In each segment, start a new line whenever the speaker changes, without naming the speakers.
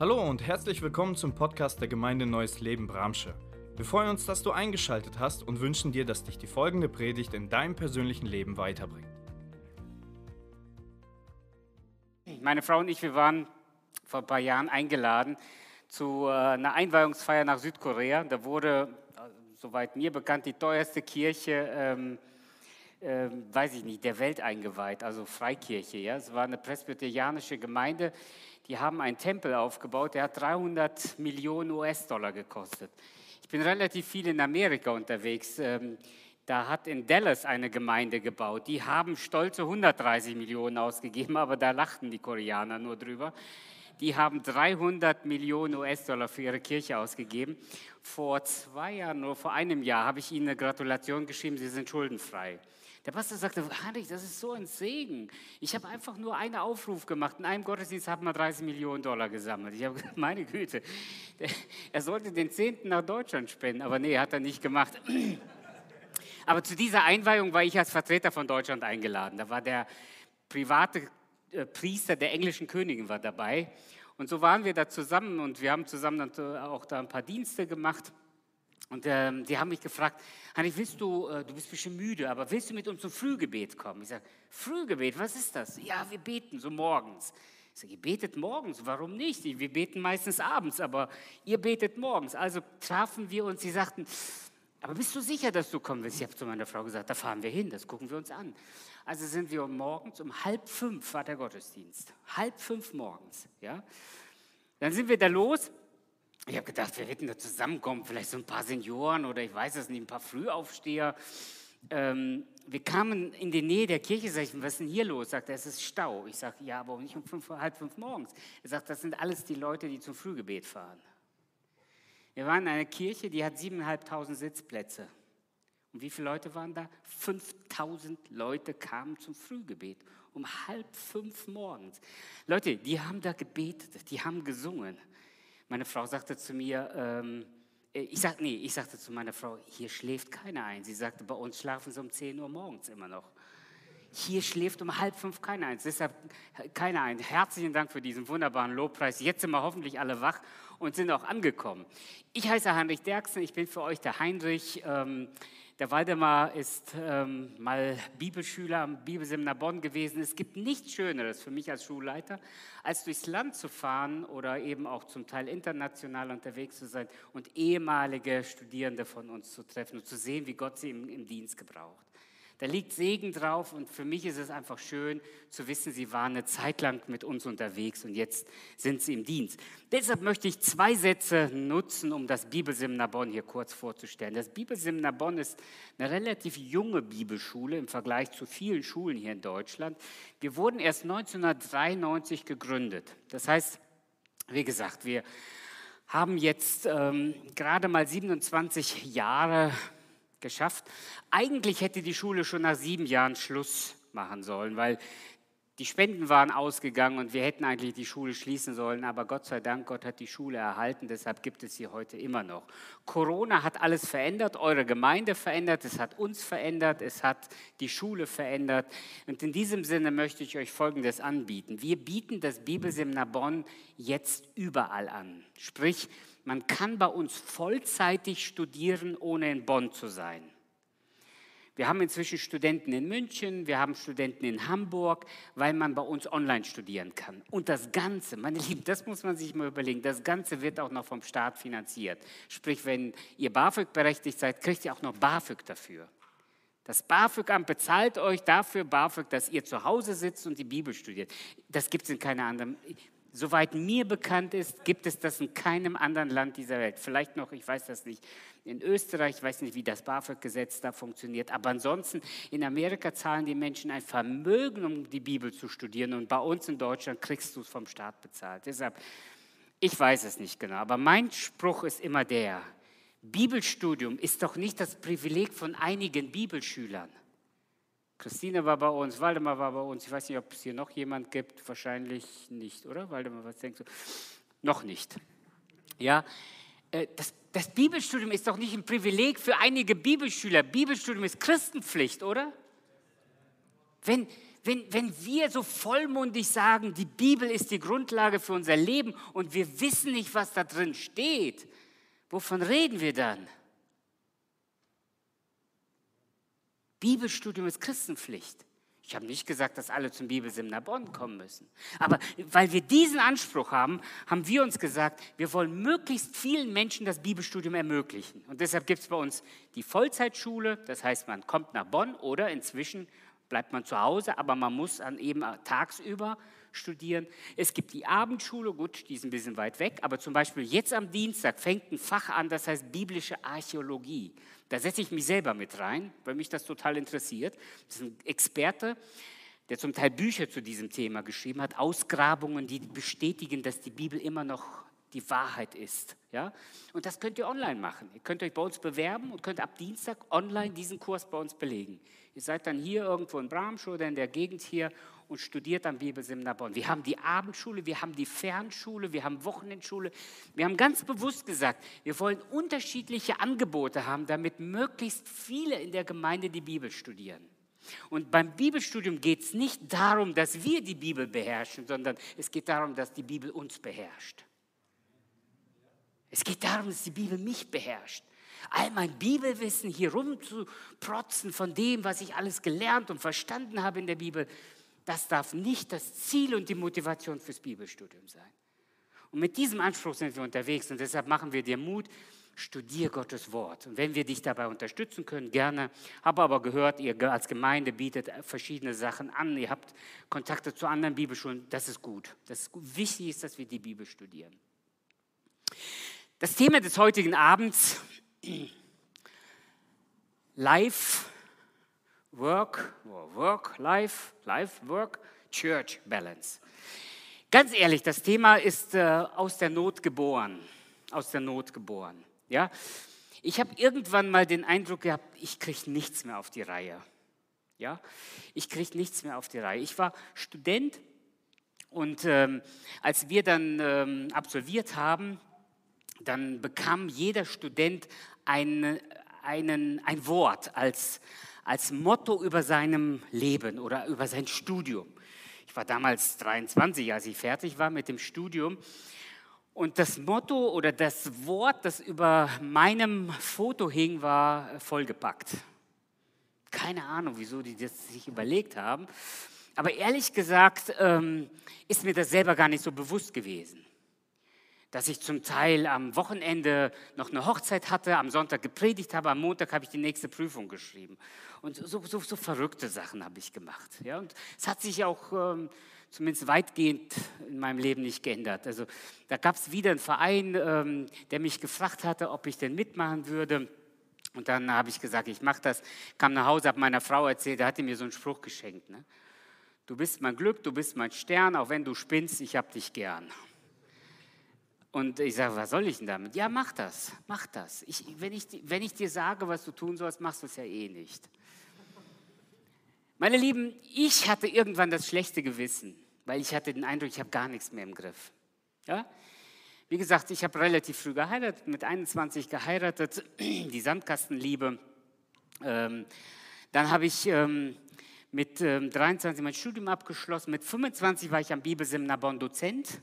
Hallo und herzlich willkommen zum Podcast der Gemeinde Neues Leben Bramsche. Wir freuen uns, dass du eingeschaltet hast und wünschen dir, dass dich die folgende Predigt in deinem persönlichen Leben weiterbringt.
Meine Frau und ich, wir waren vor ein paar Jahren eingeladen zu äh, einer Einweihungsfeier nach Südkorea. Da wurde, äh, soweit mir bekannt, die teuerste Kirche, ähm, äh, weiß ich nicht, der Welt eingeweiht, also Freikirche. Ja? Es war eine presbyterianische Gemeinde, die haben einen Tempel aufgebaut, der hat 300 Millionen US-Dollar gekostet. Ich bin relativ viel in Amerika unterwegs. Ähm, da hat in Dallas eine Gemeinde gebaut. Die haben stolze 130 Millionen ausgegeben, aber da lachten die Koreaner nur drüber. Die haben 300 Millionen US-Dollar für ihre Kirche ausgegeben. Vor zwei Jahren, nur vor einem Jahr, habe ich ihnen eine Gratulation geschrieben, sie sind schuldenfrei. Der Pastor sagte, Heinrich, das ist so ein Segen. Ich habe einfach nur einen Aufruf gemacht. In einem Gottesdienst hat man 30 Millionen Dollar gesammelt. Ich habe gesagt, meine Güte, er sollte den Zehnten nach Deutschland spenden. Aber nee, hat er nicht gemacht. Aber zu dieser Einweihung war ich als Vertreter von Deutschland eingeladen. Da war der private äh, Priester der englischen Königin war dabei. Und so waren wir da zusammen und wir haben zusammen dann auch da ein paar Dienste gemacht. Und ähm, die haben mich gefragt, Hanni, willst du, äh, du bist ein bisschen müde, aber willst du mit uns zum Frühgebet kommen? Ich sage, Frühgebet, was ist das? Ja, wir beten so morgens. Ich sage, ihr betet morgens, warum nicht? Wir beten meistens abends, aber ihr betet morgens. Also trafen wir uns, sie sagten, aber bist du sicher, dass du kommen willst? Ich habe zu meiner Frau gesagt, da fahren wir hin, das gucken wir uns an. Also sind wir morgens um halb fünf war der Gottesdienst. Halb fünf morgens, ja. Dann sind wir da los ich habe gedacht, wir hätten da zusammenkommen, vielleicht so ein paar Senioren oder ich weiß es nicht, ein paar Frühaufsteher. Ähm, wir kamen in die Nähe der Kirche, sag ich, was ist denn hier los? Sagt er, es ist Stau. Ich sage, ja, aber nicht um fünf, halb fünf morgens. Er sagt, das sind alles die Leute, die zum Frühgebet fahren. Wir waren in einer Kirche, die hat siebeneinhalbtausend Sitzplätze. Und wie viele Leute waren da? 5000 Leute kamen zum Frühgebet um halb fünf morgens. Leute, die haben da gebetet, die haben gesungen. Meine Frau sagte zu mir, ähm, äh, ich sag, nee, ich sagte zu meiner Frau, hier schläft keiner ein. Sie sagte, bei uns schlafen sie um 10 Uhr morgens immer noch. Hier schläft um halb fünf keiner ein. Deshalb keiner ein. Herzlichen Dank für diesen wunderbaren Lobpreis. Jetzt sind wir hoffentlich alle wach und sind auch angekommen. Ich heiße Heinrich Derksen, ich bin für euch der Heinrich. Ähm, der Waldemar ist ähm, mal Bibelschüler am Bibelseminar Bonn gewesen. Es gibt nichts Schöneres für mich als Schulleiter, als durchs Land zu fahren oder eben auch zum Teil international unterwegs zu sein und ehemalige Studierende von uns zu treffen und zu sehen, wie Gott sie im, im Dienst gebraucht. Da liegt Segen drauf und für mich ist es einfach schön zu wissen, Sie waren eine Zeit lang mit uns unterwegs und jetzt sind Sie im Dienst. Deshalb möchte ich zwei Sätze nutzen, um das Bibelseminar Bonn hier kurz vorzustellen. Das Bibelseminar Bonn ist eine relativ junge Bibelschule im Vergleich zu vielen Schulen hier in Deutschland. Wir wurden erst 1993 gegründet. Das heißt, wie gesagt, wir haben jetzt ähm, gerade mal 27 Jahre geschafft. Eigentlich hätte die Schule schon nach sieben Jahren Schluss machen sollen, weil die Spenden waren ausgegangen und wir hätten eigentlich die Schule schließen sollen, aber Gott sei Dank, Gott hat die Schule erhalten, deshalb gibt es sie heute immer noch. Corona hat alles verändert, eure Gemeinde verändert, es hat uns verändert, es hat die Schule verändert. Und in diesem Sinne möchte ich euch Folgendes anbieten. Wir bieten das Bibelseminar Bonn jetzt überall an. Sprich, man kann bei uns vollzeitig studieren, ohne in Bonn zu sein. Wir haben inzwischen Studenten in München, wir haben Studenten in Hamburg, weil man bei uns online studieren kann. Und das Ganze, meine Lieben, das muss man sich mal überlegen, das Ganze wird auch noch vom Staat finanziert. Sprich, wenn ihr BAföG berechtigt seid, kriegt ihr auch noch BAföG dafür. Das BAföG-Amt bezahlt euch dafür BAföG, dass ihr zu Hause sitzt und die Bibel studiert. Das gibt es in keiner anderen. Soweit mir bekannt ist, gibt es das in keinem anderen Land dieser Welt. Vielleicht noch, ich weiß das nicht, in Österreich, ich weiß nicht, wie das BAföG-Gesetz da funktioniert, aber ansonsten in Amerika zahlen die Menschen ein Vermögen, um die Bibel zu studieren und bei uns in Deutschland kriegst du es vom Staat bezahlt. Deshalb, ich weiß es nicht genau, aber mein Spruch ist immer der, Bibelstudium ist doch nicht das Privileg von einigen Bibelschülern. Christine war bei uns, Waldemar war bei uns. Ich weiß nicht, ob es hier noch jemand gibt. Wahrscheinlich nicht, oder? Waldemar, was denkst du? Noch nicht. Ja, äh, das, das Bibelstudium ist doch nicht ein Privileg für einige Bibelschüler. Bibelstudium ist Christenpflicht, oder? Wenn, Wenn, wenn wir so vollmundig sagen, die Bibel ist die Grundlage für unser Leben und wir wissen nicht, was da drin steht, wovon reden wir dann? Bibelstudium ist Christenpflicht. Ich habe nicht gesagt, dass alle zum Bibelseminar Bonn kommen müssen. Aber weil wir diesen Anspruch haben, haben wir uns gesagt, wir wollen möglichst vielen Menschen das Bibelstudium ermöglichen. Und deshalb gibt es bei uns die Vollzeitschule, das heißt, man kommt nach Bonn oder inzwischen bleibt man zu Hause, aber man muss dann eben tagsüber studieren. Es gibt die Abendschule, gut, die ist ein bisschen weit weg, aber zum Beispiel jetzt am Dienstag fängt ein Fach an, das heißt biblische Archäologie. Da setze ich mich selber mit rein, weil mich das total interessiert. Das ist ein Experte, der zum Teil Bücher zu diesem Thema geschrieben hat, Ausgrabungen, die bestätigen, dass die Bibel immer noch die Wahrheit ist. Ja? Und das könnt ihr online machen. Ihr könnt euch bei uns bewerben und könnt ab Dienstag online diesen Kurs bei uns belegen. Ihr seid dann hier irgendwo in Bramsch oder in der Gegend hier und studiert am Bibelseminar. Wir haben die Abendschule, wir haben die Fernschule, wir haben Wochenendschule. Wir haben ganz bewusst gesagt, wir wollen unterschiedliche Angebote haben, damit möglichst viele in der Gemeinde die Bibel studieren. Und beim Bibelstudium geht es nicht darum, dass wir die Bibel beherrschen, sondern es geht darum, dass die Bibel uns beherrscht. Es geht darum, dass die Bibel mich beherrscht. All mein Bibelwissen hier rumzuprotzen von dem, was ich alles gelernt und verstanden habe in der Bibel, das darf nicht das Ziel und die Motivation fürs Bibelstudium sein. Und mit diesem Anspruch sind wir unterwegs und deshalb machen wir dir Mut, studier Gottes Wort. Und wenn wir dich dabei unterstützen können, gerne. Habe aber gehört, ihr als Gemeinde bietet verschiedene Sachen an. Ihr habt Kontakte zu anderen Bibelschulen. Das ist gut. Das ist gut. Wichtig ist, dass wir die Bibel studieren. Das Thema des heutigen Abends, Life Work, Work, Life, Life, Work, Church Balance. Ganz ehrlich, das Thema ist äh, aus der Not geboren. Aus der Not geboren. Ja? Ich habe irgendwann mal den Eindruck gehabt, ich kriege nichts mehr auf die Reihe. Ja? Ich kriege nichts mehr auf die Reihe. Ich war Student und ähm, als wir dann ähm, absolviert haben, dann bekam jeder Student ein, einen, ein Wort als, als Motto über seinem Leben oder über sein Studium. Ich war damals 23, als ich fertig war mit dem Studium. Und das Motto oder das Wort, das über meinem Foto hing, war vollgepackt. Keine Ahnung, wieso die das sich überlegt haben. Aber ehrlich gesagt ähm, ist mir das selber gar nicht so bewusst gewesen dass ich zum Teil am Wochenende noch eine Hochzeit hatte, am Sonntag gepredigt habe, am Montag habe ich die nächste Prüfung geschrieben. Und so, so, so verrückte Sachen habe ich gemacht. Ja? Und es hat sich auch ähm, zumindest weitgehend in meinem Leben nicht geändert. Also da gab es wieder einen Verein, ähm, der mich gefragt hatte, ob ich denn mitmachen würde. Und dann habe ich gesagt, ich mache das. Kam nach Hause, habe meiner Frau erzählt, da hat mir so einen Spruch geschenkt. Ne? Du bist mein Glück, du bist mein Stern, auch wenn du spinnst, ich habe dich gern. Und ich sage, was soll ich denn damit? Ja, mach das, mach das. Ich, wenn, ich, wenn ich dir sage, was du tun sollst, machst du es ja eh nicht. Meine Lieben, ich hatte irgendwann das schlechte Gewissen, weil ich hatte den Eindruck, ich habe gar nichts mehr im Griff. Ja? Wie gesagt, ich habe relativ früh geheiratet, mit 21 geheiratet, die Sandkastenliebe. Ähm, dann habe ich ähm, mit ähm, 23 mein Studium abgeschlossen, mit 25 war ich am Bibelseminar Bonn Dozent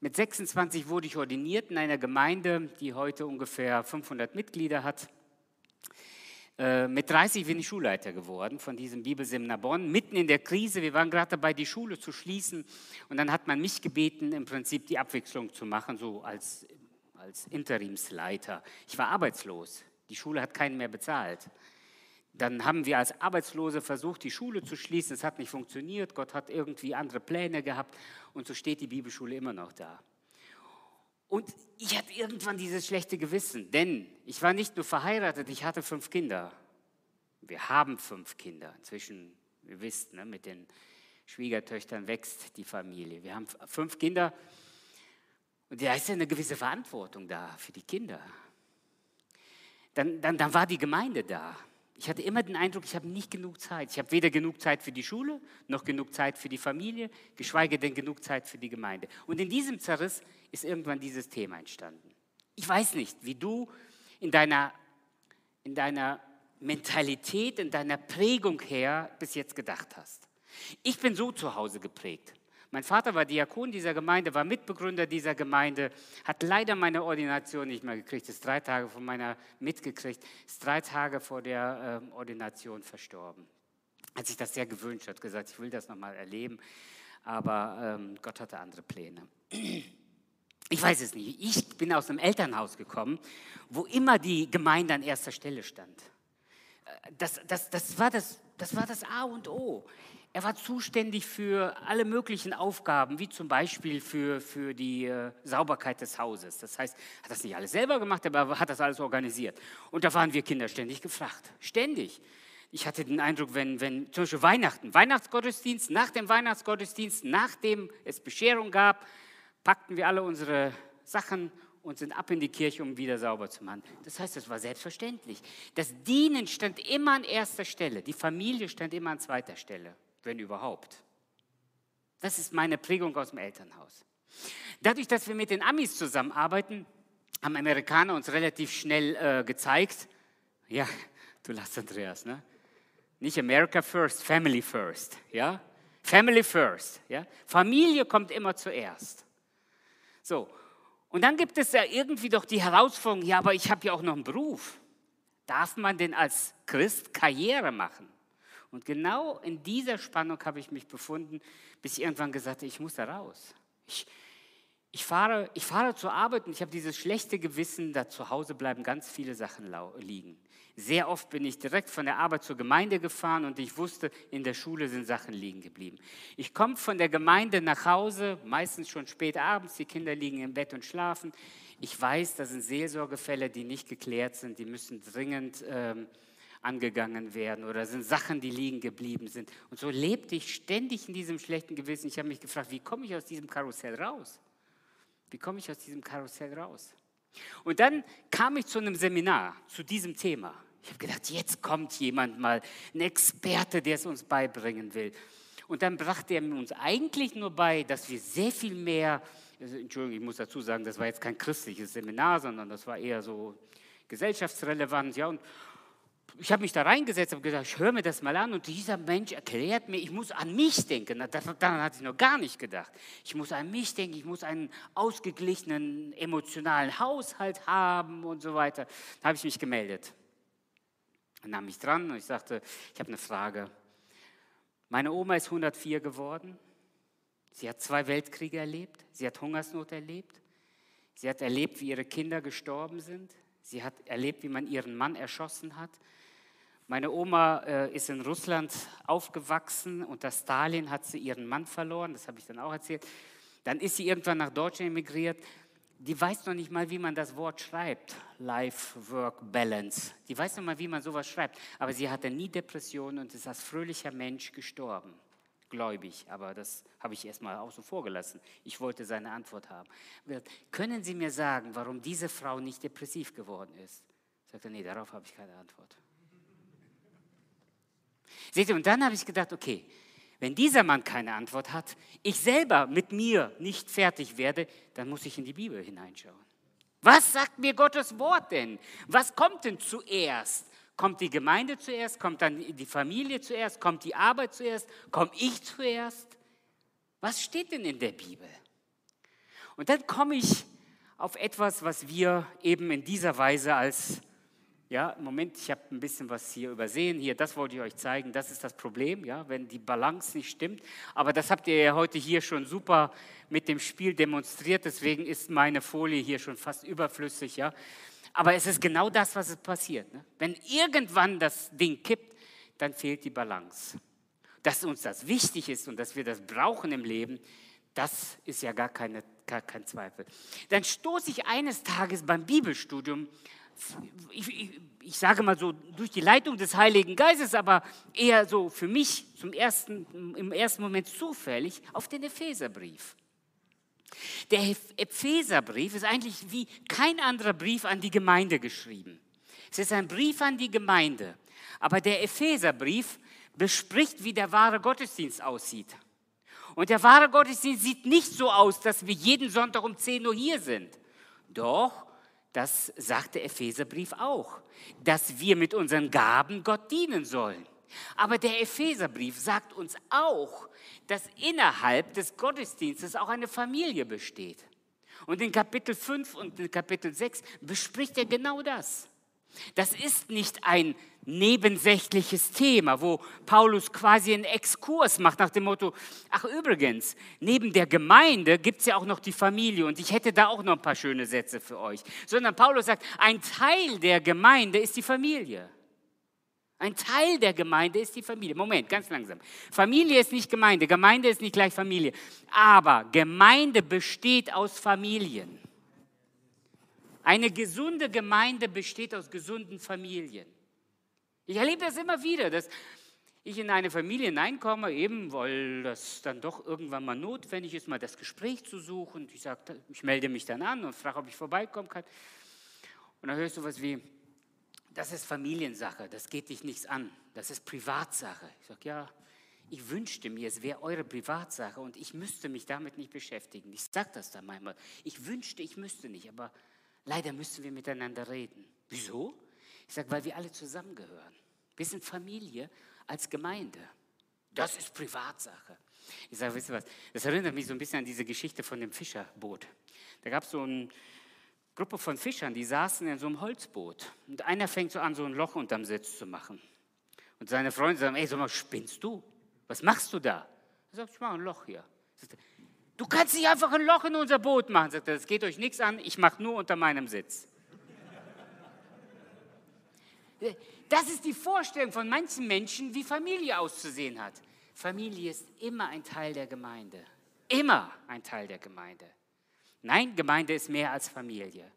mit 26 wurde ich ordiniert in einer Gemeinde, die heute ungefähr 500 Mitglieder hat. Äh, mit 30 bin ich Schulleiter geworden von diesem Bibelseminar Bonn, mitten in der Krise. Wir waren gerade dabei, die Schule zu schließen. Und dann hat man mich gebeten, im Prinzip die Abwechslung zu machen, so als, als Interimsleiter. Ich war arbeitslos. Die Schule hat keinen mehr bezahlt. Dann haben wir als Arbeitslose versucht, die Schule zu schließen. Es hat nicht funktioniert. Gott hat irgendwie andere Pläne gehabt. Und so steht die Bibelschule immer noch da. Und ich hatte irgendwann dieses schlechte Gewissen, denn ich war nicht nur verheiratet, ich hatte fünf Kinder. Wir haben fünf Kinder. Inzwischen, ihr wisst, ne, mit den Schwiegertöchtern wächst die Familie. Wir haben fünf Kinder und da ist ja eine gewisse Verantwortung da für die Kinder. Dann, dann, dann war die Gemeinde da. Ich hatte immer den Eindruck, ich habe nicht genug Zeit. Ich habe weder genug Zeit für die Schule, noch genug Zeit für die Familie, geschweige denn genug Zeit für die Gemeinde. Und in diesem Zerriss ist irgendwann dieses Thema entstanden. Ich weiß nicht, wie du in deiner, in deiner Mentalität, in deiner Prägung her bis jetzt gedacht hast. Ich bin so zu Hause geprägt. Mein Vater war Diakon dieser Gemeinde, war Mitbegründer dieser Gemeinde, hat leider meine Ordination nicht mehr gekriegt, ist drei Tage von meiner mitgekriegt, ist drei Tage vor der ähm, Ordination verstorben. Hat sich das sehr gewünscht, hat gesagt, ich will das nochmal erleben, aber ähm, Gott hatte andere Pläne. Ich weiß es nicht. Ich bin aus einem Elternhaus gekommen, wo immer die Gemeinde an erster Stelle stand. Äh, das, das, das, war, das, das war das A und O. Er war zuständig für alle möglichen Aufgaben, wie zum Beispiel für, für die äh, Sauberkeit des Hauses. Das heißt, er hat das nicht alles selber gemacht, aber er hat das alles organisiert. Und da waren wir Kinder ständig gefragt. Ständig. Ich hatte den Eindruck, wenn, wenn zum Beispiel Weihnachten, Weihnachtsgottesdienst, nach dem Weihnachtsgottesdienst, nachdem es Bescherung gab, packten wir alle unsere Sachen und sind ab in die Kirche, um wieder sauber zu machen. Das heißt, das war selbstverständlich. Das Dienen stand immer an erster Stelle, die Familie stand immer an zweiter Stelle wenn überhaupt. Das ist meine Prägung aus dem Elternhaus. Dadurch, dass wir mit den Amis zusammenarbeiten, haben Amerikaner uns relativ schnell äh, gezeigt, ja, du lachst Andreas, ne? Nicht America first, Family first, ja? Family first, ja? Familie kommt immer zuerst. So, und dann gibt es ja irgendwie doch die Herausforderung, ja, aber ich habe ja auch noch einen Beruf. Darf man denn als Christ Karriere machen? Und genau in dieser Spannung habe ich mich befunden, bis ich irgendwann gesagt habe, ich muss da raus. Ich, ich, fahre, ich fahre zur Arbeit und ich habe dieses schlechte Gewissen, da zu Hause bleiben ganz viele Sachen liegen. Sehr oft bin ich direkt von der Arbeit zur Gemeinde gefahren und ich wusste, in der Schule sind Sachen liegen geblieben. Ich komme von der Gemeinde nach Hause, meistens schon spät abends, die Kinder liegen im Bett und schlafen. Ich weiß, das sind Seelsorgefälle, die nicht geklärt sind, die müssen dringend ähm, angegangen werden oder sind Sachen, die liegen geblieben sind. Und so lebte ich ständig in diesem schlechten Gewissen. Ich habe mich gefragt, wie komme ich aus diesem Karussell raus? Wie komme ich aus diesem Karussell raus? Und dann kam ich zu einem Seminar zu diesem Thema. Ich habe gedacht, jetzt kommt jemand mal, ein Experte, der es uns beibringen will. Und dann brachte er uns eigentlich nur bei, dass wir sehr viel mehr, also Entschuldigung, ich muss dazu sagen, das war jetzt kein christliches Seminar, sondern das war eher so gesellschaftsrelevant. Ja, und, ich habe mich da reingesetzt und gesagt, ich höre mir das mal an und dieser Mensch erklärt mir, ich muss an mich denken. Daran hatte ich noch gar nicht gedacht. Ich muss an mich denken, ich muss einen ausgeglichenen emotionalen Haushalt haben und so weiter. Da habe ich mich gemeldet. Dann nahm mich dran und ich sagte, ich habe eine Frage. Meine Oma ist 104 geworden. Sie hat zwei Weltkriege erlebt. Sie hat Hungersnot erlebt. Sie hat erlebt, wie ihre Kinder gestorben sind. Sie hat erlebt, wie man ihren Mann erschossen hat. Meine Oma äh, ist in Russland aufgewachsen. Unter Stalin hat sie ihren Mann verloren, das habe ich dann auch erzählt. Dann ist sie irgendwann nach Deutschland emigriert. Die weiß noch nicht mal, wie man das Wort schreibt, Life-Work-Balance. Die weiß noch mal, wie man sowas schreibt. Aber sie hatte nie Depressionen und ist als fröhlicher Mensch gestorben. Gläubig, aber das habe ich erstmal außen vor gelassen. Ich wollte seine Antwort haben. Können Sie mir sagen, warum diese Frau nicht depressiv geworden ist? Sagte, nee, darauf habe ich keine Antwort. Seht ihr, und dann habe ich gedacht, okay, wenn dieser Mann keine Antwort hat, ich selber mit mir nicht fertig werde, dann muss ich in die Bibel hineinschauen. Was sagt mir Gottes Wort denn? Was kommt denn zuerst? Kommt die Gemeinde zuerst? Kommt dann die Familie zuerst? Kommt die Arbeit zuerst? Komme ich zuerst? Was steht denn in der Bibel? Und dann komme ich auf etwas, was wir eben in dieser Weise als ja, Moment, ich habe ein bisschen was hier übersehen. Hier, das wollte ich euch zeigen. Das ist das Problem, ja, wenn die Balance nicht stimmt. Aber das habt ihr ja heute hier schon super mit dem Spiel demonstriert. Deswegen ist meine Folie hier schon fast überflüssig, ja. Aber es ist genau das, was es passiert. Ne? Wenn irgendwann das Ding kippt, dann fehlt die Balance. Dass uns das wichtig ist und dass wir das brauchen im Leben, das ist ja gar, keine, gar kein Zweifel. Dann stoße ich eines Tages beim Bibelstudium ich, ich, ich, sage mal so, durch die Leitung des Heiligen Geistes, aber eher so für mich zum ersten, im ersten Moment zufällig auf den Epheserbrief. Der Epheserbrief ist eigentlich wie kein anderer Brief an die Gemeinde geschrieben. Es ist ein Brief an die Gemeinde, aber der Epheserbrief bespricht, wie der wahre Gottesdienst aussieht. Und der wahre Gottesdienst sieht nicht so aus, dass wir jeden Sonntag um 10 Uhr hier sind. Doch das sagt der Epheserbrief auch, dass wir mit unseren Gaben Gott dienen sollen. Aber der Epheserbrief sagt uns auch, dass innerhalb des Gottesdienstes auch eine Familie besteht. Und in Kapitel 5 und in Kapitel 6 bespricht er genau das. Das ist nicht ein nebensächliches Thema, wo Paulus quasi einen Exkurs macht nach dem Motto, ach übrigens, neben der Gemeinde gibt es ja auch noch die Familie und ich hätte da auch noch ein paar schöne Sätze für euch. Sondern Paulus sagt, ein Teil der Gemeinde ist die Familie. Ein Teil der Gemeinde ist die Familie. Moment, ganz langsam. Familie ist nicht Gemeinde, Gemeinde ist nicht gleich Familie. Aber Gemeinde besteht aus Familien. Eine gesunde Gemeinde besteht aus gesunden Familien. Ich erlebe das immer wieder, dass ich in eine Familie hineinkomme, eben weil das dann doch irgendwann mal notwendig ist, mal das Gespräch zu suchen. Ich, sag, ich melde mich dann an und frage, ob ich vorbeikommen kann. Und dann hörst du was wie, das ist Familiensache, das geht dich nichts an, das ist Privatsache. Ich sage, ja, ich wünschte mir, es wäre eure Privatsache und ich müsste mich damit nicht beschäftigen. Ich sage das dann manchmal. Ich wünschte, ich müsste nicht, aber Leider müssen wir miteinander reden. Wieso? Ich sage, weil wir alle zusammengehören. Wir sind Familie als Gemeinde. Das ist Privatsache. Ich sage, wisst ihr was? Das erinnert mich so ein bisschen an diese Geschichte von dem Fischerboot. Da gab es so eine Gruppe von Fischern, die saßen in so einem Holzboot. Und einer fängt so an, so ein Loch unterm Sitz zu machen. Und seine Freunde sagen, ey, sag mal, spinnst du? Was machst du da? Er sagt, ich mache ein Loch hier. Du kannst nicht einfach ein Loch in unser Boot machen. Sagt er, das geht euch nichts an, ich mache nur unter meinem Sitz. Das ist die Vorstellung von manchen Menschen, wie Familie auszusehen hat. Familie ist immer ein Teil der Gemeinde. Immer ein Teil der Gemeinde. Nein, Gemeinde ist mehr als Familie.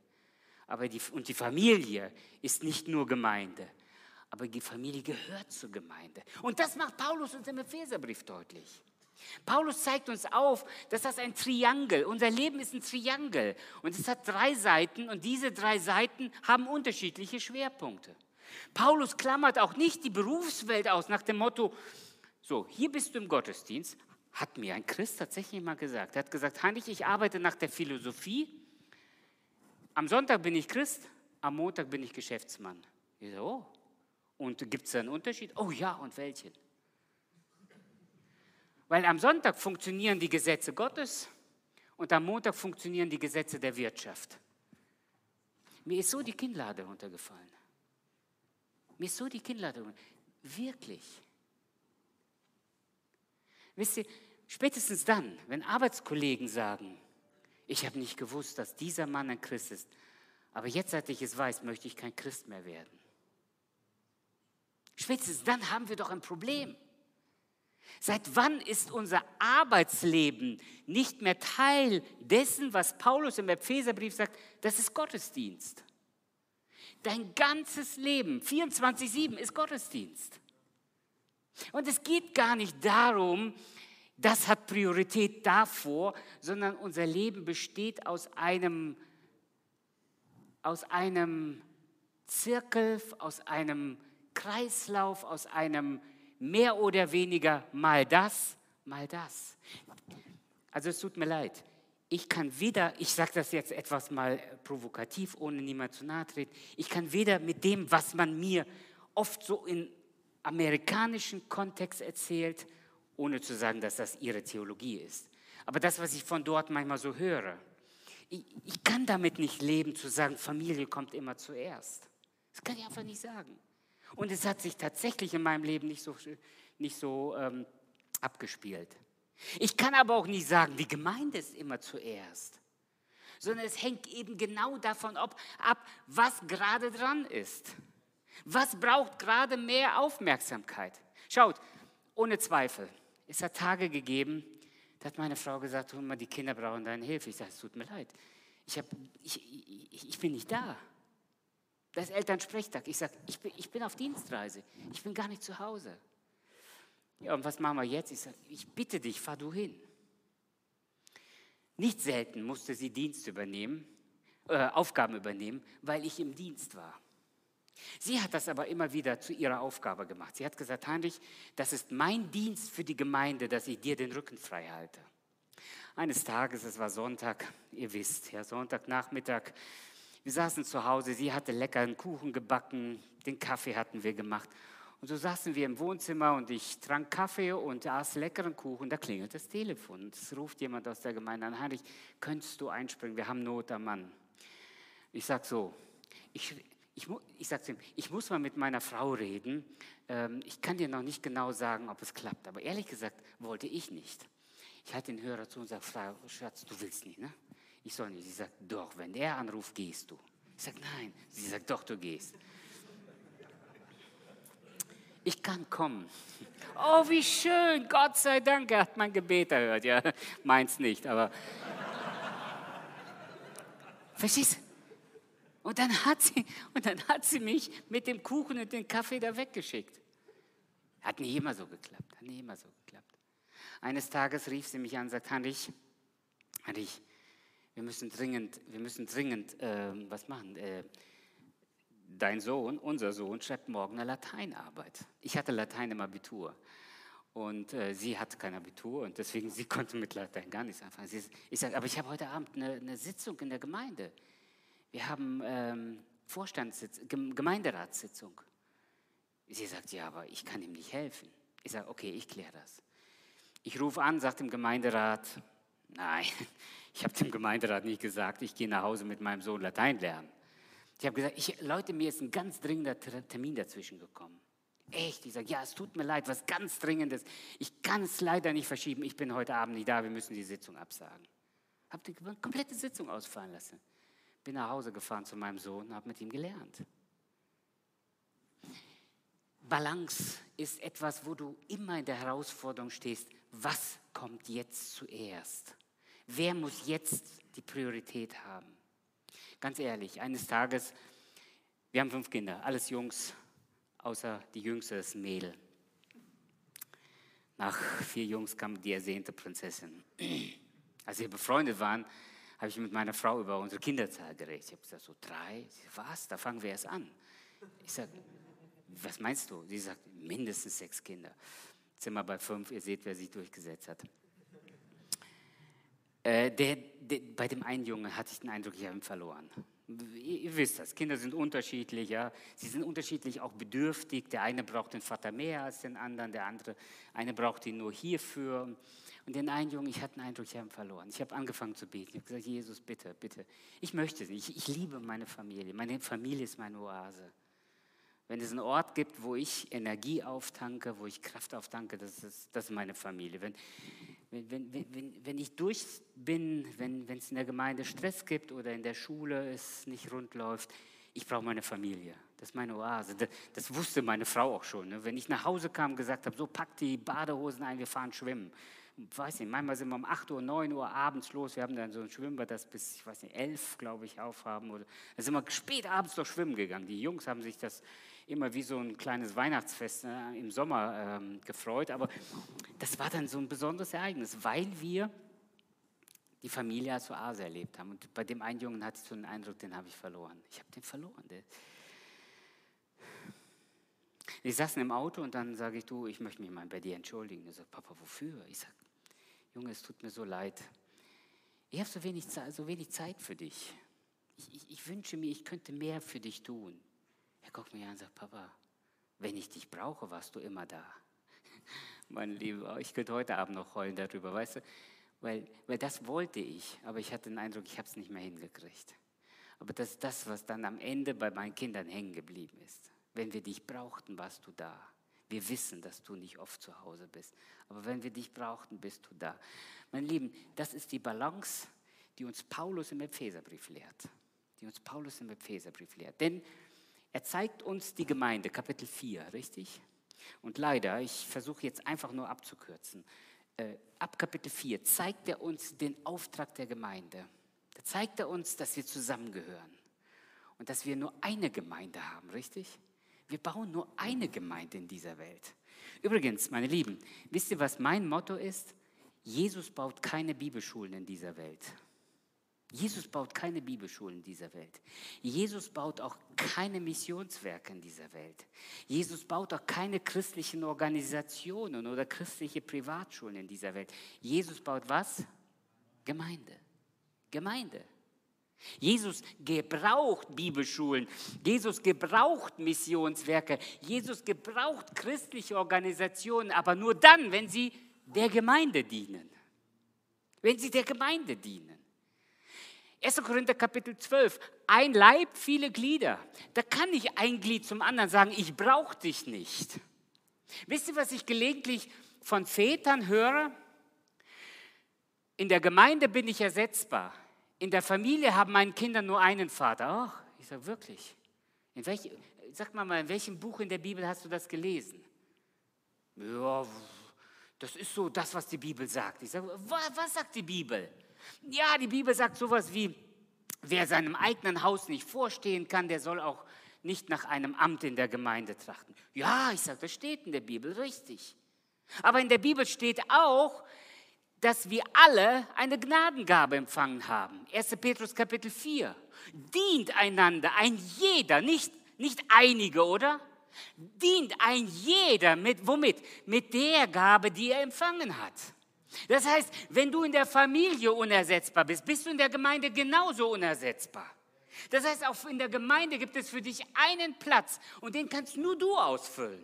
Aber die, und die Familie ist nicht nur Gemeinde, aber die Familie gehört zur Gemeinde. Und das macht Paulus uns im Epheserbrief deutlich. Paulus zeigt uns auf, dass das ein Triangel, unser Leben ist ein Triangel und es hat drei Seiten und diese drei Seiten haben unterschiedliche Schwerpunkte. Paulus klammert auch nicht die Berufswelt aus nach dem Motto, so, hier bist du im Gottesdienst, hat mir ein Christ tatsächlich mal gesagt. Er hat gesagt, Heinrich, ich arbeite nach der Philosophie, am Sonntag bin ich Christ, am Montag bin ich Geschäftsmann. Ich so, oh, und gibt es da einen Unterschied? Oh ja, und welchen? Weil am Sonntag funktionieren die Gesetze Gottes und am Montag funktionieren die Gesetze der Wirtschaft. Mir ist so die Kinnlade runtergefallen. Mir ist so die Kinnlade runtergefallen. Wirklich. Wisst ihr, spätestens dann, wenn Arbeitskollegen sagen, ich habe nicht gewusst, dass dieser Mann ein Christ ist, aber jetzt, seit ich es weiß, möchte ich kein Christ mehr werden. Spätestens dann haben wir doch ein Problem. Seit wann ist unser Arbeitsleben nicht mehr Teil dessen, was Paulus im Epheserbrief sagt, das ist Gottesdienst. Dein ganzes Leben, 24-7, ist Gottesdienst. Und es geht gar nicht darum, das hat Priorität davor, sondern unser Leben besteht aus einem, aus einem Zirkel, aus einem Kreislauf, aus einem mehr oder weniger mal das, mal das. Also es tut mir leid. Ich kann weder, ich sage das jetzt etwas mal provokativ, ohne niemand zu nahe treten, ich kann weder mit dem, was man mir oft so in amerikanischen Kontext erzählt, ohne zu sagen, dass das ihre Theologie ist. Aber das, was ich von dort manchmal so höre, ich, ich kann damit nicht leben, zu sagen, Familie kommt immer zuerst. Das kann ich einfach nicht sagen. Und es hat sich tatsächlich in meinem Leben nicht so, nicht so ähm, abgespielt. Ich kann aber auch nicht sagen, die Gemeinde ist immer zuerst, sondern es hängt eben genau davon ab, ab was gerade dran ist. Was braucht gerade mehr Aufmerksamkeit? Schaut, ohne Zweifel, es hat Tage gegeben, da hat meine Frau gesagt, die Kinder brauchen deine Hilfe. Ich sage, es tut mir leid, ich, hab, ich, ich, ich bin nicht da. Das ist Elternsprechtag. Ich sage, ich bin, ich bin auf Dienstreise. Ich bin gar nicht zu Hause. Ja, und was machen wir jetzt? Ich sage, ich bitte dich, fahr du hin. Nicht selten musste sie Dienst übernehmen, äh, Aufgaben übernehmen, weil ich im Dienst war. Sie hat das aber immer wieder zu ihrer Aufgabe gemacht. Sie hat gesagt, Heinrich, das ist mein Dienst für die Gemeinde, dass ich dir den Rücken frei halte. Eines Tages, es war Sonntag, ihr wisst, ja, Sonntagnachmittag, wir saßen zu Hause, sie hatte leckeren Kuchen gebacken, den Kaffee hatten wir gemacht. Und so saßen wir im Wohnzimmer und ich trank Kaffee und aß leckeren Kuchen. Da klingelt das Telefon. Es ruft jemand aus der Gemeinde an. Heinrich, könntest du einspringen? Wir haben Not am Mann. Ich sag so, ich, ich, ich sag zu ihm, ich muss mal mit meiner Frau reden. Ähm, ich kann dir noch nicht genau sagen, ob es klappt. Aber ehrlich gesagt wollte ich nicht. Ich halte den Hörer zu und sage, Frau Schatz, du willst nicht, ne? Ich soll nicht. Sie sagt, doch, wenn der anruft, gehst du. Ich sage, nein. Sie sagt, doch, du gehst ich kann kommen. Oh, wie schön, Gott sei Dank, er hat mein Gebet erhört. Ja, meins nicht, aber. Verstehst du? Und dann, hat sie, und dann hat sie mich mit dem Kuchen und dem Kaffee da weggeschickt. Hat nie immer so geklappt, hat nie immer so geklappt. Eines Tages rief sie mich an und sagte, Heinrich, Heinrich, wir müssen dringend, wir müssen dringend äh, was machen. Äh, dein Sohn, unser Sohn, schreibt morgen eine Lateinarbeit. Ich hatte Latein im Abitur. Und äh, sie hat kein Abitur und deswegen, sie konnte mit Latein gar nichts anfangen. Sie, ich sage, aber ich habe heute Abend eine, eine, Sitzung in der Gemeinde. Wir haben ähm, Vorstandssitzung, Gemeinderatssitzung. Sie sagt, ja, aber ich kann ihm nicht helfen. Ich sage, okay, ich kläre das. Ich rufe an, sagt dem Gemeinderat, nein, ich habe dem Gemeinderat nicht gesagt, ich gehe nach Hause mit meinem Sohn Latein lernen. Ich habe gesagt, ich, Leute, mir ist ein ganz dringender Termin dazwischen gekommen. Echt, ich sage, ja, es tut mir leid, was ganz Dringendes. Ich kann es leider nicht verschieben. Ich bin heute Abend nicht da, wir müssen die Sitzung absagen. Habe die komplette Sitzung ausfallen lassen. Bin nach Hause gefahren zu meinem Sohn und habe mit ihm gelernt. Balance ist etwas, wo du immer in der Herausforderung stehst, was kommt jetzt zuerst? Wer muss jetzt die Priorität haben? Ganz ehrlich, eines Tages, wir haben fünf Kinder, alles Jungs, außer die jüngste ist Mädel. Nach vier Jungs kam die ersehnte Prinzessin. Als wir befreundet waren, habe ich mit meiner Frau über unsere Kinderzahl geredet. Ich habe gesagt, so drei, was, da fangen wir erst an. Ich sage, was meinst du? Sie sagt, mindestens sechs Kinder. Jetzt sind wir bei fünf, ihr seht, wer sich durchgesetzt hat. Äh, der, der, bei dem einen Jungen hatte ich den Eindruck, ich habe ihn verloren. Ihr, wisst das, Kinder sind unterschiedlich, ja. Sie sind unterschiedlich auch bedürftig. Der eine braucht den Vater mehr als den anderen, der andere, eine braucht ihn nur hierfür. Und den einen Jungen, ich hatte den Eindruck, ich habe ihn verloren. Ich habe angefangen zu beten. Ich habe gesagt, Jesus, bitte, bitte. Ich möchte es nicht. Ich, ich liebe meine Familie. Meine Familie ist meine Oase. Wenn es einen Ort gibt, wo ich Energie auftanke, wo ich Kraft auftanke, das ist, das ist meine Familie. Wenn, wenn, wenn, wenn, ich durch bin, wenn es in der Gemeinde Stress gibt oder in der Schule es nicht rund läuft, ich brauche meine Familie. Das ist meine Oase. Das, das wusste meine Frau auch schon. Ne? Wenn ich nach Hause kam und gesagt habe, so pack die Badehosen ein, wir fahren schwimmen. Ich weiß nicht, manchmal sind wir um 8 Uhr, 9 Uhr abends los. Wir haben dann so ein Schwimmbad, das bis, ich weiß nicht, 11, glaube ich, aufhaben. Da sind wir spät abends noch schwimmen gegangen. Die Jungs haben sich das immer wie so ein kleines Weihnachtsfest ne, im Sommer ähm, gefreut. Aber das war dann so ein besonderes Ereignis, weil wir die Familie als Oase erlebt haben. Und bei dem einen Jungen hatte ich so einen Eindruck, den habe ich verloren. Ich habe den verloren. Ich saß im Auto und dann sage ich, du, ich möchte mich mal bei dir entschuldigen. Er sagt, Papa, wofür? Ich sage, Junge, es tut mir so leid. Ich habe so wenig, so wenig Zeit für dich. Ich, ich, ich wünsche mir, ich könnte mehr für dich tun. Er guckt mich an und sagt, Papa, wenn ich dich brauche, warst du immer da. Mein Lieber, ich könnte heute Abend noch heulen darüber, weißt du? Weil, weil das wollte ich, aber ich hatte den Eindruck, ich habe es nicht mehr hingekriegt. Aber das ist das, was dann am Ende bei meinen Kindern hängen geblieben ist. Wenn wir dich brauchten, warst du da. Wir wissen, dass du nicht oft zu Hause bist. Aber wenn wir dich brauchten, bist du da. Mein Lieben, das ist die Balance, die uns Paulus im Epheserbrief lehrt. Die uns Paulus im Epheserbrief lehrt. Denn er zeigt uns die Gemeinde, Kapitel 4, richtig? Und leider, ich versuche jetzt einfach nur abzukürzen, äh, ab Kapitel 4 zeigt er uns den Auftrag der Gemeinde. Da zeigt er uns, dass wir zusammengehören und dass wir nur eine Gemeinde haben, richtig? Wir bauen nur eine Gemeinde in dieser Welt. Übrigens, meine Lieben, wisst ihr, was mein Motto ist? Jesus baut keine Bibelschulen in dieser Welt. Jesus baut keine Bibelschulen in dieser Welt. Jesus baut auch keine Missionswerke in dieser Welt. Jesus baut auch keine christlichen Organisationen oder christliche Privatschulen in dieser Welt. Jesus baut was? Gemeinde. Gemeinde. Jesus gebraucht Bibelschulen, Jesus gebraucht Missionswerke, Jesus gebraucht christliche Organisationen, aber nur dann, wenn sie der Gemeinde dienen. Wenn sie der Gemeinde dienen. 1. Korinther Kapitel 12, ein Leib, viele Glieder. Da kann nicht ein Glied zum anderen sagen, ich brauche dich nicht. Wisst ihr, was ich gelegentlich von Vätern höre? In der Gemeinde bin ich ersetzbar. In der Familie haben meine Kinder nur einen Vater. Ach, ich sage wirklich. In welch, sag mal mal, in welchem Buch in der Bibel hast du das gelesen? Ja, das ist so das, was die Bibel sagt. Ich sage, was, was sagt die Bibel? Ja, die Bibel sagt sowas wie, wer seinem eigenen Haus nicht vorstehen kann, der soll auch nicht nach einem Amt in der Gemeinde trachten. Ja, ich sage, das steht in der Bibel, richtig. Aber in der Bibel steht auch, dass wir alle eine Gnadengabe empfangen haben. 1. Petrus Kapitel 4. Dient einander, ein jeder, nicht, nicht einige, oder? Dient ein jeder mit, womit? Mit der Gabe, die er empfangen hat. Das heißt, wenn du in der Familie unersetzbar bist, bist du in der Gemeinde genauso unersetzbar. Das heißt, auch in der Gemeinde gibt es für dich einen Platz und den kannst nur du ausfüllen.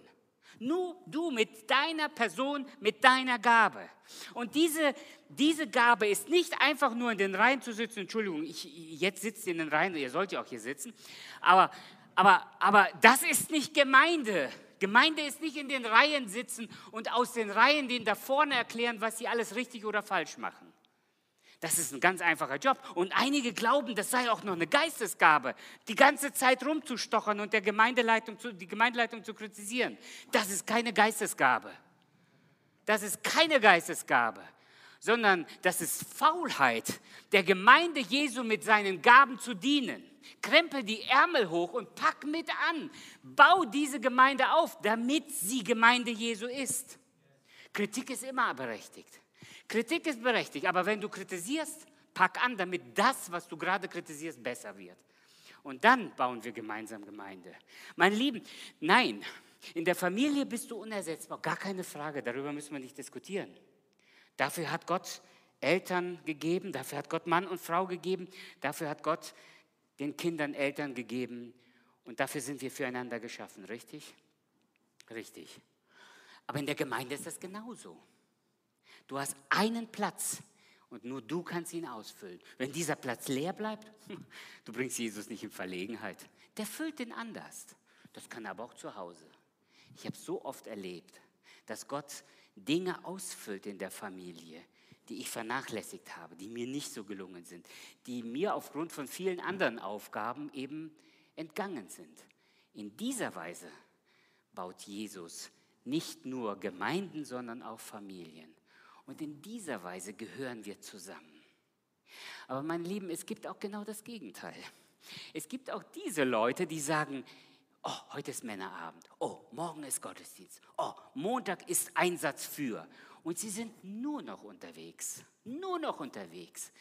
Nur du mit deiner Person, mit deiner Gabe. Und diese, diese Gabe ist nicht einfach nur in den Reihen zu sitzen. Entschuldigung, ich, jetzt sitzt ihr in den Reihen, ihr sollt ja auch hier sitzen. Aber, aber, aber das ist nicht Gemeinde. Gemeinde ist nicht in den Reihen sitzen und aus den Reihen denen da vorne erklären, was sie alles richtig oder falsch machen. Das ist ein ganz einfacher Job. Und einige glauben, das sei auch noch eine Geistesgabe, die ganze Zeit rumzustochern und der Gemeindeleitung zu, die Gemeindeleitung zu kritisieren. Das ist keine Geistesgabe. Das ist keine Geistesgabe, sondern das ist Faulheit, der Gemeinde Jesu mit seinen Gaben zu dienen. Krempel die Ärmel hoch und pack mit an. Bau diese Gemeinde auf, damit sie Gemeinde Jesu ist. Kritik ist immer berechtigt. Kritik ist berechtigt, aber wenn du kritisierst, pack an, damit das, was du gerade kritisierst, besser wird. Und dann bauen wir gemeinsam Gemeinde. Mein Lieben, nein, in der Familie bist du unersetzbar, gar keine Frage, darüber müssen wir nicht diskutieren. Dafür hat Gott Eltern gegeben, dafür hat Gott Mann und Frau gegeben, dafür hat Gott den Kindern Eltern gegeben und dafür sind wir füreinander geschaffen, richtig? Richtig. Aber in der Gemeinde ist das genauso. Du hast einen Platz und nur du kannst ihn ausfüllen. Wenn dieser Platz leer bleibt, du bringst Jesus nicht in Verlegenheit. Der füllt den anders. Das kann aber auch zu Hause. Ich habe so oft erlebt, dass Gott Dinge ausfüllt in der Familie, die ich vernachlässigt habe, die mir nicht so gelungen sind, die mir aufgrund von vielen anderen Aufgaben eben entgangen sind. In dieser Weise baut Jesus nicht nur Gemeinden, sondern auch Familien. Und in dieser Weise gehören wir zusammen. Aber meine Lieben, es gibt auch genau das Gegenteil. Es gibt auch diese Leute, die sagen, oh, heute ist Männerabend, oh, morgen ist Gottesdienst, oh, Montag ist Einsatz für. Und sie sind nur noch unterwegs, nur noch unterwegs.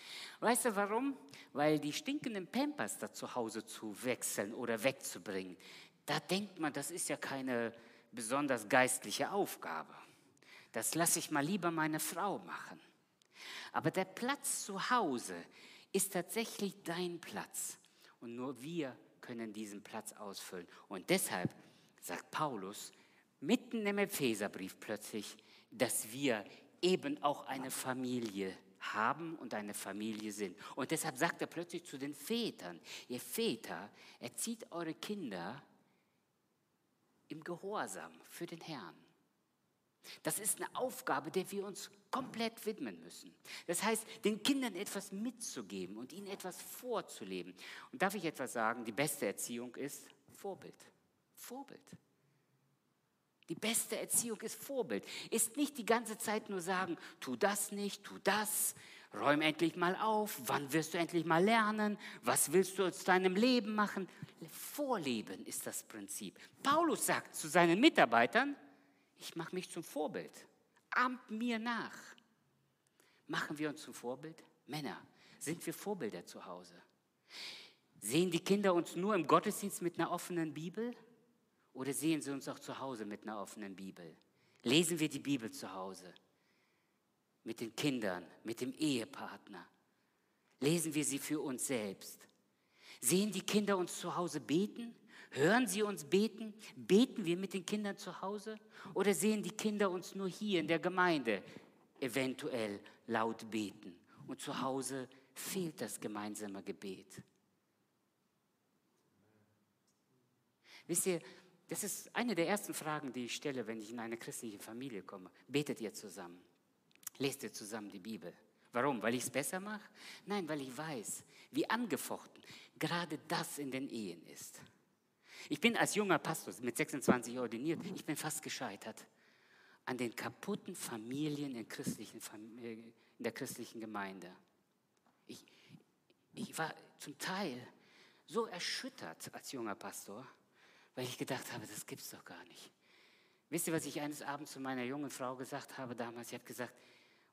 Weißt du warum? Weil die stinkenden Pampers da zu Hause zu wechseln oder wegzubringen, da denkt man, das ist ja keine besonders geistliche Aufgabe das lasse ich mal lieber meine Frau machen. Aber der Platz zu Hause ist tatsächlich dein Platz. Und nur wir können diesen Platz ausfüllen. Und deshalb sagt Paulus mitten im Epheserbrief plötzlich, dass wir eben auch eine Familie haben und eine Familie sind. Und deshalb sagt er plötzlich zu den Vätern, ihr Väter, erzieht eure Kinder im Gehorsam für den Herrn. Das ist eine Aufgabe, der wir uns komplett widmen müssen. Das heißt, den Kindern etwas mitzugeben und ihnen etwas vorzuleben. Und darf ich etwas sagen? Die beste Erziehung ist Vorbild. Vorbild. Die beste Erziehung ist Vorbild. Ist nicht die ganze Zeit nur sagen, tu das nicht, tu das, räum endlich mal auf, wann wirst du endlich mal lernen, was willst du aus deinem Leben machen. Vorleben ist das Prinzip. Paulus sagt zu seinen Mitarbeitern, ich mache mich zum Vorbild. Ahmt mir nach. Machen wir uns zum Vorbild? Männer, sind wir Vorbilder zu Hause? Sehen die Kinder uns nur im Gottesdienst mit einer offenen Bibel? Oder sehen sie uns auch zu Hause mit einer offenen Bibel? Lesen wir die Bibel zu Hause? Mit den Kindern, mit dem Ehepartner? Lesen wir sie für uns selbst? Sehen die Kinder uns zu Hause beten? Hören sie uns beten? Beten wir mit den Kindern zu Hause? Oder sehen die Kinder uns nur hier in der Gemeinde eventuell laut beten? Und zu Hause fehlt das gemeinsame Gebet. Wisst ihr, das ist eine der ersten Fragen, die ich stelle, wenn ich in eine christliche Familie komme. Betet ihr zusammen? Lest ihr zusammen die Bibel? Warum? Weil ich es besser mache? Nein, weil ich weiß, wie angefochten gerade das in den Ehen ist. Ich bin als junger Pastor mit 26 ordiniert, ich bin fast gescheitert an den kaputten Familien in, christlichen, äh, in der christlichen Gemeinde. Ich, ich war zum Teil so erschüttert als junger Pastor, weil ich gedacht habe, das gibt's doch gar nicht. Wisst ihr, was ich eines Abends zu meiner jungen Frau gesagt habe damals? Sie hat gesagt,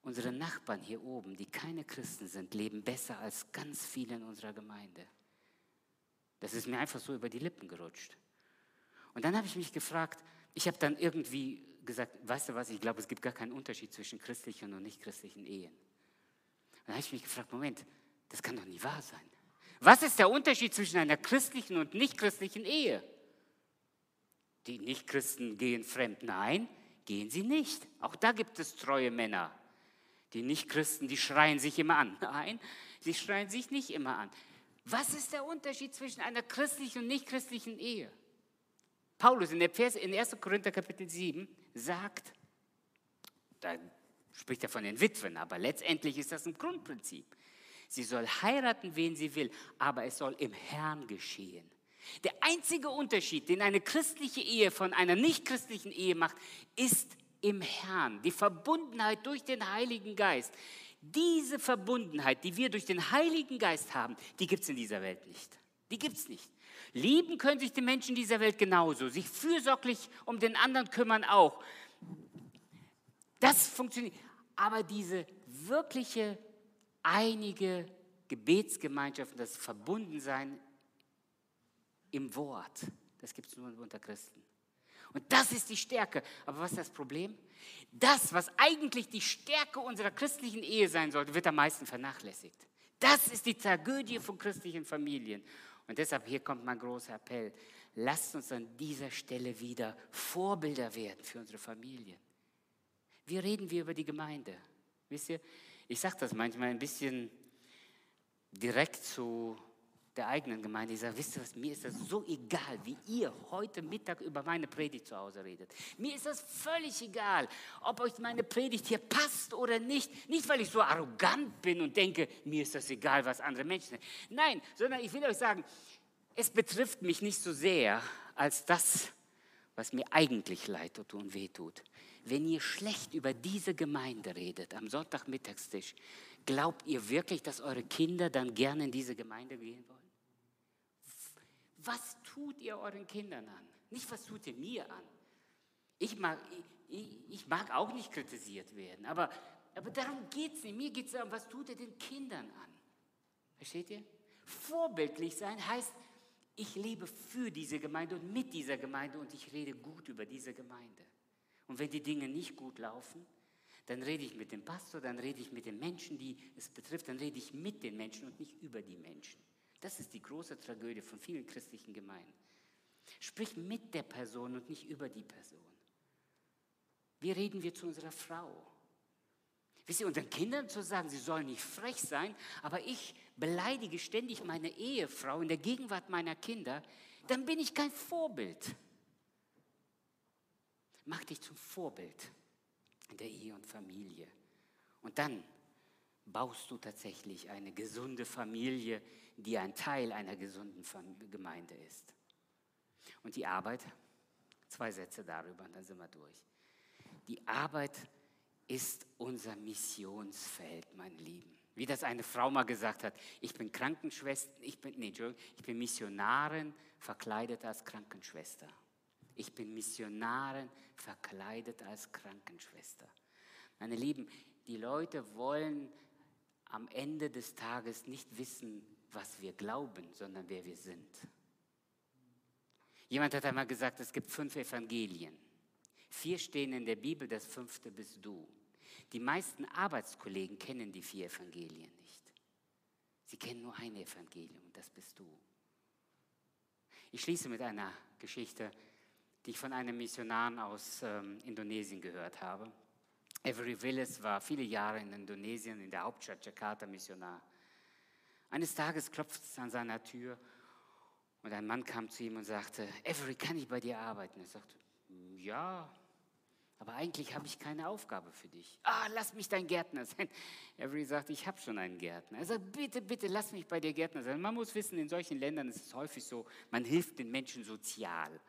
unsere Nachbarn hier oben, die keine Christen sind, leben besser als ganz viele in unserer Gemeinde. Das ist mir einfach so über die Lippen gerutscht. Und dann habe ich mich gefragt, ich habe dann irgendwie gesagt, weißt du was, ich glaube, es gibt gar keinen Unterschied zwischen christlichen und nichtchristlichen Ehen. Und dann habe ich mich gefragt, Moment, das kann doch nie wahr sein. Was ist der Unterschied zwischen einer christlichen und nichtchristlichen Ehe? Die Nichtchristen gehen fremd. Nein, gehen sie nicht. Auch da gibt es treue Männer. Die Nichtchristen, die schreien sich immer an. Nein, sie schreien sich nicht immer an. Was ist der Unterschied zwischen einer christlichen und nichtchristlichen Ehe? Paulus in, der Vers, in 1. Korinther Kapitel 7 sagt, da spricht er von den Witwen, aber letztendlich ist das ein Grundprinzip. Sie soll heiraten, wen sie will, aber es soll im Herrn geschehen. Der einzige Unterschied, den eine christliche Ehe von einer nichtchristlichen Ehe macht, ist im Herrn, die Verbundenheit durch den Heiligen Geist. Diese Verbundenheit, die wir durch den Heiligen Geist haben, die gibt es in dieser Welt nicht. Die gibt es nicht. Lieben können sich die Menschen dieser Welt genauso, sich fürsorglich um den anderen kümmern auch. Das funktioniert. Aber diese wirkliche, einige Gebetsgemeinschaft, das Verbundensein im Wort, das gibt es nur unter Christen. Und das ist die Stärke. Aber was ist das Problem? Das, was eigentlich die Stärke unserer christlichen Ehe sein sollte, wird am meisten vernachlässigt. Das ist die Tragödie von christlichen Familien. Und deshalb hier kommt mein großer Appell. Lasst uns an dieser Stelle wieder Vorbilder werden für unsere Familien. Wie reden wir über die Gemeinde? Wisst ihr, ich sage das manchmal ein bisschen direkt zu der eigenen Gemeinde. Ich sage, wisst ihr was, mir ist das so egal, wie ihr heute Mittag über meine Predigt zu Hause redet. Mir ist das völlig egal, ob euch meine Predigt hier passt oder nicht. Nicht, weil ich so arrogant bin und denke, mir ist das egal, was andere Menschen denken. Nein, sondern ich will euch sagen, es betrifft mich nicht so sehr als das, was mir eigentlich leid tut und weh tut. Wenn ihr schlecht über diese Gemeinde redet am Sonntagmittagstisch, glaubt ihr wirklich, dass eure Kinder dann gerne in diese Gemeinde gehen wollen? Was tut ihr euren Kindern an? Nicht, was tut ihr mir an? Ich mag, ich, ich mag auch nicht kritisiert werden, aber, aber darum geht es nicht. Mir geht es darum, was tut ihr den Kindern an? Versteht ihr? Vorbildlich sein heißt, ich lebe für diese Gemeinde und mit dieser Gemeinde und ich rede gut über diese Gemeinde. Und wenn die Dinge nicht gut laufen, dann rede ich mit dem Pastor, dann rede ich mit den Menschen, die es betrifft, dann rede ich mit den Menschen und nicht über die Menschen. Das ist die große Tragödie von vielen christlichen Gemeinden. Sprich mit der Person und nicht über die Person. Wie reden wir zu unserer Frau? Wisst ihr, unseren Kindern zu sagen, sie sollen nicht frech sein, aber ich beleidige ständig meine Ehefrau in der Gegenwart meiner Kinder, dann bin ich kein Vorbild. Mach dich zum Vorbild in der Ehe und Familie. Und dann baust du tatsächlich eine gesunde Familie, die ein Teil einer gesunden Gemeinde ist. Und die Arbeit, zwei Sätze darüber und dann sind wir durch. Die Arbeit ist unser Missionsfeld, mein Lieben. Wie das eine Frau mal gesagt hat, ich bin Krankenschwester, ich bin, nee, ich bin Missionarin verkleidet als Krankenschwester. Ich bin Missionarin verkleidet als Krankenschwester. Meine Lieben, die Leute wollen am Ende des Tages nicht wissen, was wir glauben, sondern wer wir sind. Jemand hat einmal gesagt, es gibt fünf Evangelien. Vier stehen in der Bibel, das fünfte bist du. Die meisten Arbeitskollegen kennen die vier Evangelien nicht. Sie kennen nur ein Evangelium das bist du. Ich schließe mit einer Geschichte, die ich von einem Missionar aus ähm, Indonesien gehört habe. Avery Willis war viele Jahre in Indonesien, in der Hauptstadt Jakarta, Missionar. Eines Tages klopfte es an seiner Tür und ein Mann kam zu ihm und sagte, Avery, kann ich bei dir arbeiten? Er sagte, ja, aber eigentlich habe ich keine Aufgabe für dich. Ah, lass mich dein Gärtner sein. Avery sagt, ich habe schon einen Gärtner. Er sagt, bitte, bitte, lass mich bei dir Gärtner sein. Man muss wissen, in solchen Ländern ist es häufig so, man hilft den Menschen sozial.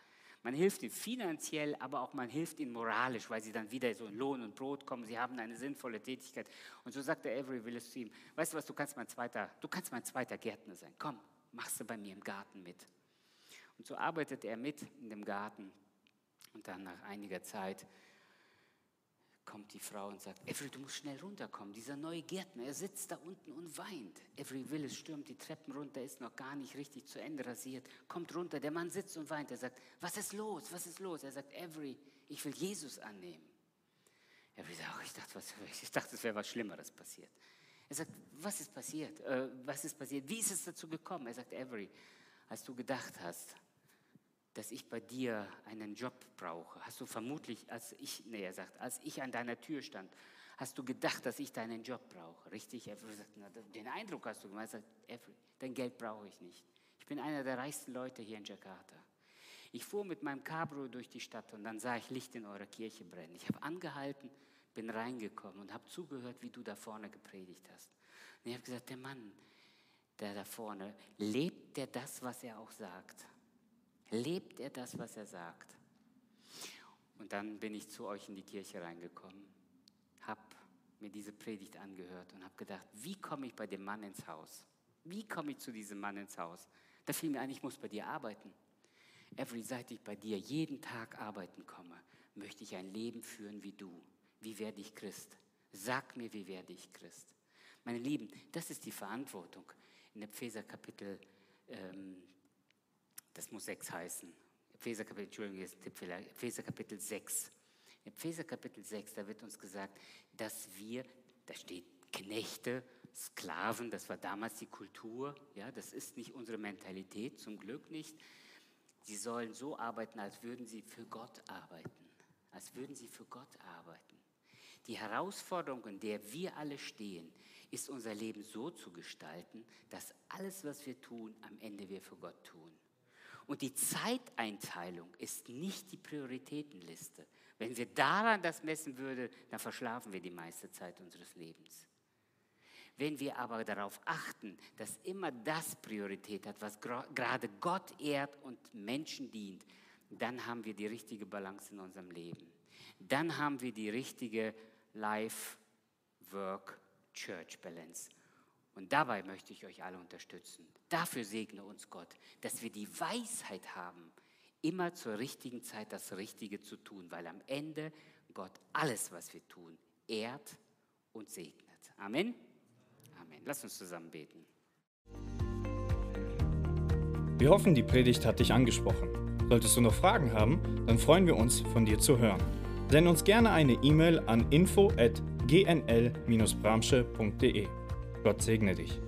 Man hilft ihnen finanziell, aber auch man hilft ihnen moralisch, weil sie dann wieder so in Lohn und Brot kommen. Sie haben eine sinnvolle Tätigkeit. Und so sagt der Avery Willis zu ihm, weißt du was, du kannst mein zweiter, du kannst mein zweiter Gärtner sein. Komm, machst du bei mir im Garten mit. Und so arbeitet er mit in dem Garten. Und dann nach einiger Zeit kommt die Frau und sagt, Avery, du musst schnell runterkommen. Dieser neue Gärtner, er sitzt da unten und weint. Avery Willis stürmt die Treppen runter, ist noch gar nicht richtig zu Ende rasiert, kommt runter, der Mann sitzt und weint. Er sagt, was ist los, was ist los? Er sagt, Avery, ich will Jesus annehmen. Avery sagt, oh, ich dachte, was, ich dachte, es wäre was Schlimmeres passiert. Er sagt, was ist passiert? Äh, was ist passiert? Wie ist es dazu gekommen? Er sagt, Avery, als du gedacht hast, dass ich bei dir einen Job brauche? Hast du vermutlich, als ich, nee, er sagt, als ich an deiner Tür stand, hast du gedacht, dass ich deinen Job brauche? Richtig? Er sagt, na, den Eindruck hast du gemacht. Er sagt, dein Geld brauche ich nicht. Ich bin einer der reichsten Leute hier in Jakarta. Ich fuhr mit meinem Cabrio durch die Stadt und dann sah ich Licht in eurer Kirche brennen. Ich habe angehalten, bin reingekommen und habe zugehört, wie du da vorne gepredigt hast. Und ich habe gesagt, der Mann, der da vorne, lebt der das, was er auch sagt? Lebt er das, was er sagt? Und dann bin ich zu euch in die Kirche reingekommen, habe mir diese Predigt angehört und habe gedacht, wie komme ich bei dem Mann ins Haus? Wie komme ich zu diesem Mann ins Haus? Da fiel mir ein, ich muss bei dir arbeiten. Every seit ich bei dir jeden Tag arbeiten komme, möchte ich ein Leben führen wie du. Wie werde ich Christ? Sag mir, wie werde ich Christ? Meine Lieben, das ist die Verantwortung in Epheser Kapitel ähm, das muss 6 heißen. Epheser Kapitel, Entschuldigung, Epheser Kapitel 6. Epheser Kapitel 6, da wird uns gesagt, dass wir, da steht Knechte, Sklaven, das war damals die Kultur, ja, das ist nicht unsere Mentalität, zum Glück nicht. Sie sollen so arbeiten, als würden sie für Gott arbeiten, als würden sie für Gott arbeiten. Die Herausforderung, in der wir alle stehen, ist unser Leben so zu gestalten, dass alles, was wir tun, am Ende wir für Gott tun. Und die Zeiteinteilung ist nicht die Prioritätenliste. Wenn wir daran das messen würden, dann verschlafen wir die meiste Zeit unseres Lebens. Wenn wir aber darauf achten, dass immer das Priorität hat, was gerade Gott ehrt und Menschen dient, dann haben wir die richtige Balance in unserem Leben. Dann haben wir die richtige Life-Work-Church-Balance. Und dabei möchte ich euch alle unterstützen. Dafür segne uns Gott, dass wir die Weisheit haben, immer zur richtigen Zeit das Richtige zu tun, weil am Ende Gott alles, was wir tun, ehrt und segnet. Amen. Amen. Lass uns zusammen beten.
Wir hoffen, die Predigt hat dich angesprochen. Solltest du noch Fragen haben, dann freuen wir uns, von dir zu hören. Send uns gerne eine E-Mail an info@gnl-bramsche.de. Gott segne dich.